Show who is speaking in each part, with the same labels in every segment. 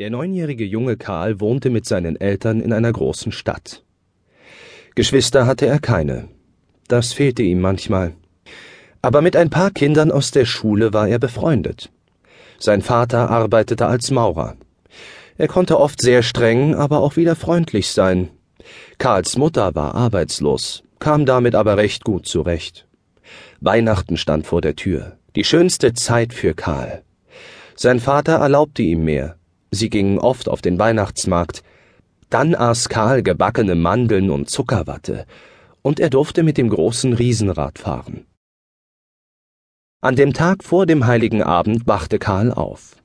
Speaker 1: Der neunjährige junge Karl wohnte mit seinen Eltern in einer großen Stadt. Geschwister hatte er keine. Das fehlte ihm manchmal. Aber mit ein paar Kindern aus der Schule war er befreundet. Sein Vater arbeitete als Maurer. Er konnte oft sehr streng, aber auch wieder freundlich sein. Karls Mutter war arbeitslos, kam damit aber recht gut zurecht. Weihnachten stand vor der Tür, die schönste Zeit für Karl. Sein Vater erlaubte ihm mehr, Sie gingen oft auf den Weihnachtsmarkt. Dann aß Karl gebackene Mandeln und Zuckerwatte, und er durfte mit dem großen Riesenrad fahren. An dem Tag vor dem heiligen Abend wachte Karl auf.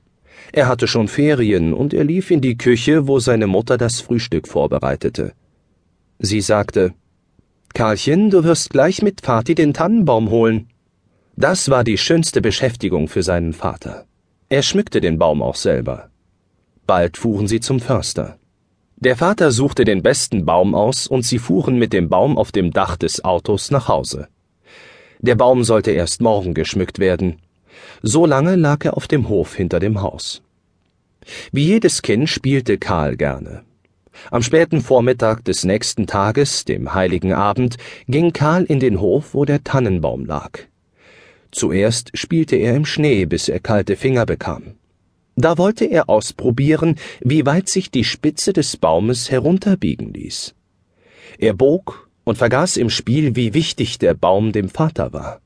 Speaker 1: Er hatte schon Ferien und er lief in die Küche, wo seine Mutter das Frühstück vorbereitete. Sie sagte, Karlchen, du wirst gleich mit Vati den Tannenbaum holen. Das war die schönste Beschäftigung für seinen Vater. Er schmückte den Baum auch selber. Bald fuhren sie zum Förster. Der Vater suchte den besten Baum aus und sie fuhren mit dem Baum auf dem Dach des Autos nach Hause. Der Baum sollte erst morgen geschmückt werden. So lange lag er auf dem Hof hinter dem Haus. Wie jedes Kind spielte Karl gerne. Am späten Vormittag des nächsten Tages, dem heiligen Abend, ging Karl in den Hof, wo der Tannenbaum lag. Zuerst spielte er im Schnee, bis er kalte Finger bekam. Da wollte er ausprobieren, wie weit sich die Spitze des Baumes herunterbiegen ließ. Er bog und vergaß im Spiel, wie wichtig der Baum dem Vater war.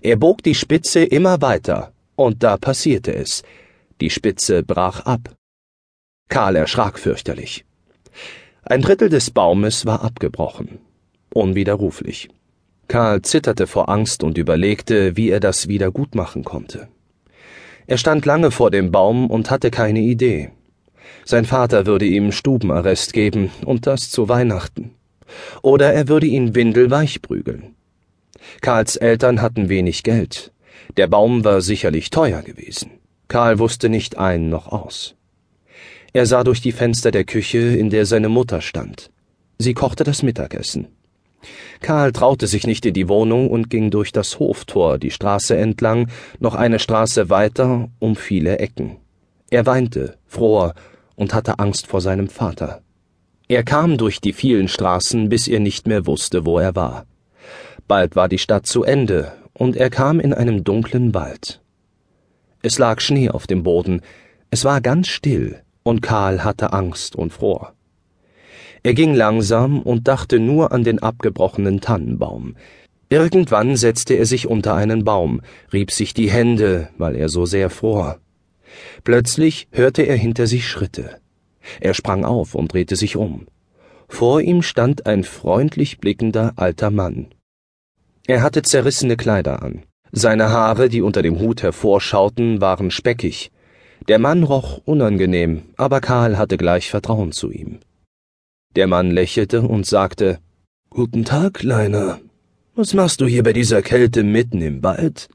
Speaker 1: Er bog die Spitze immer weiter, und da passierte es. Die Spitze brach ab. Karl erschrak fürchterlich. Ein Drittel des Baumes war abgebrochen. Unwiderruflich. Karl zitterte vor Angst und überlegte, wie er das wieder gut machen konnte. Er stand lange vor dem Baum und hatte keine Idee. Sein Vater würde ihm Stubenarrest geben, und das zu Weihnachten. Oder er würde ihn windelweich prügeln. Karls Eltern hatten wenig Geld. Der Baum war sicherlich teuer gewesen. Karl wusste nicht ein noch aus. Er sah durch die Fenster der Küche, in der seine Mutter stand. Sie kochte das Mittagessen. Karl traute sich nicht in die Wohnung und ging durch das Hoftor die Straße entlang, noch eine Straße weiter, um viele Ecken. Er weinte, fror und hatte Angst vor seinem Vater. Er kam durch die vielen Straßen, bis er nicht mehr wusste, wo er war. Bald war die Stadt zu Ende, und er kam in einem dunklen Wald. Es lag Schnee auf dem Boden, es war ganz still, und Karl hatte Angst und fror. Er ging langsam und dachte nur an den abgebrochenen Tannenbaum. Irgendwann setzte er sich unter einen Baum, rieb sich die Hände, weil er so sehr fror. Plötzlich hörte er hinter sich Schritte. Er sprang auf und drehte sich um. Vor ihm stand ein freundlich blickender alter Mann. Er hatte zerrissene Kleider an. Seine Haare, die unter dem Hut hervorschauten, waren speckig. Der Mann roch unangenehm, aber Karl hatte gleich Vertrauen zu ihm. Der Mann lächelte und sagte Guten Tag, Kleiner. Was machst du hier bei dieser Kälte mitten im Wald?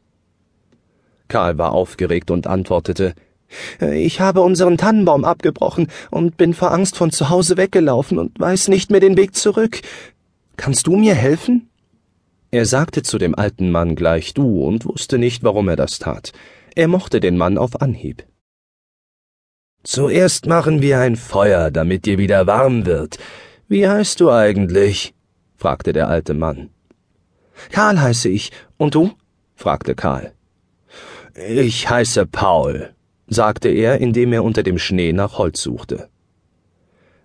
Speaker 1: Karl war aufgeregt und antwortete Ich habe unseren Tannenbaum abgebrochen und bin vor Angst von zu Hause weggelaufen und weiß nicht mehr den Weg zurück. Kannst du mir helfen? Er sagte zu dem alten Mann gleich du und wusste nicht, warum er das tat. Er mochte den Mann auf Anhieb. Zuerst machen wir ein Feuer, damit dir wieder warm wird. Wie heißt du eigentlich? fragte der alte Mann. Karl heiße ich. Und du? fragte Karl. Ich heiße Paul, sagte er, indem er unter dem Schnee nach Holz suchte.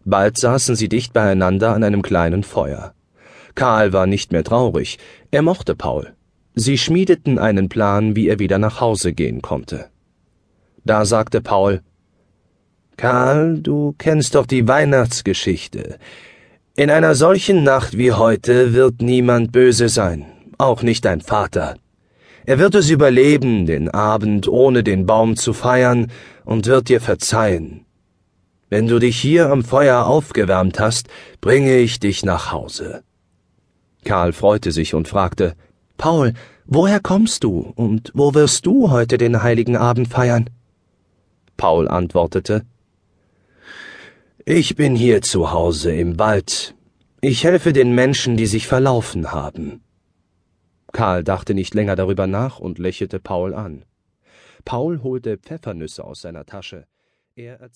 Speaker 1: Bald saßen sie dicht beieinander an einem kleinen Feuer. Karl war nicht mehr traurig, er mochte Paul. Sie schmiedeten einen Plan, wie er wieder nach Hause gehen konnte. Da sagte Paul Karl, du kennst doch die Weihnachtsgeschichte. In einer solchen Nacht wie heute wird niemand böse sein, auch nicht dein Vater. Er wird es überleben, den Abend ohne den Baum zu feiern, und wird dir verzeihen. Wenn du dich hier am Feuer aufgewärmt hast, bringe ich dich nach Hause. Karl freute sich und fragte Paul, woher kommst du und wo wirst du heute den heiligen Abend feiern? Paul antwortete ich bin hier zu Hause im Wald. Ich helfe den Menschen, die sich verlaufen haben. Karl dachte nicht länger darüber nach und lächelte Paul an. Paul holte Pfeffernüsse aus seiner Tasche. Er erzählte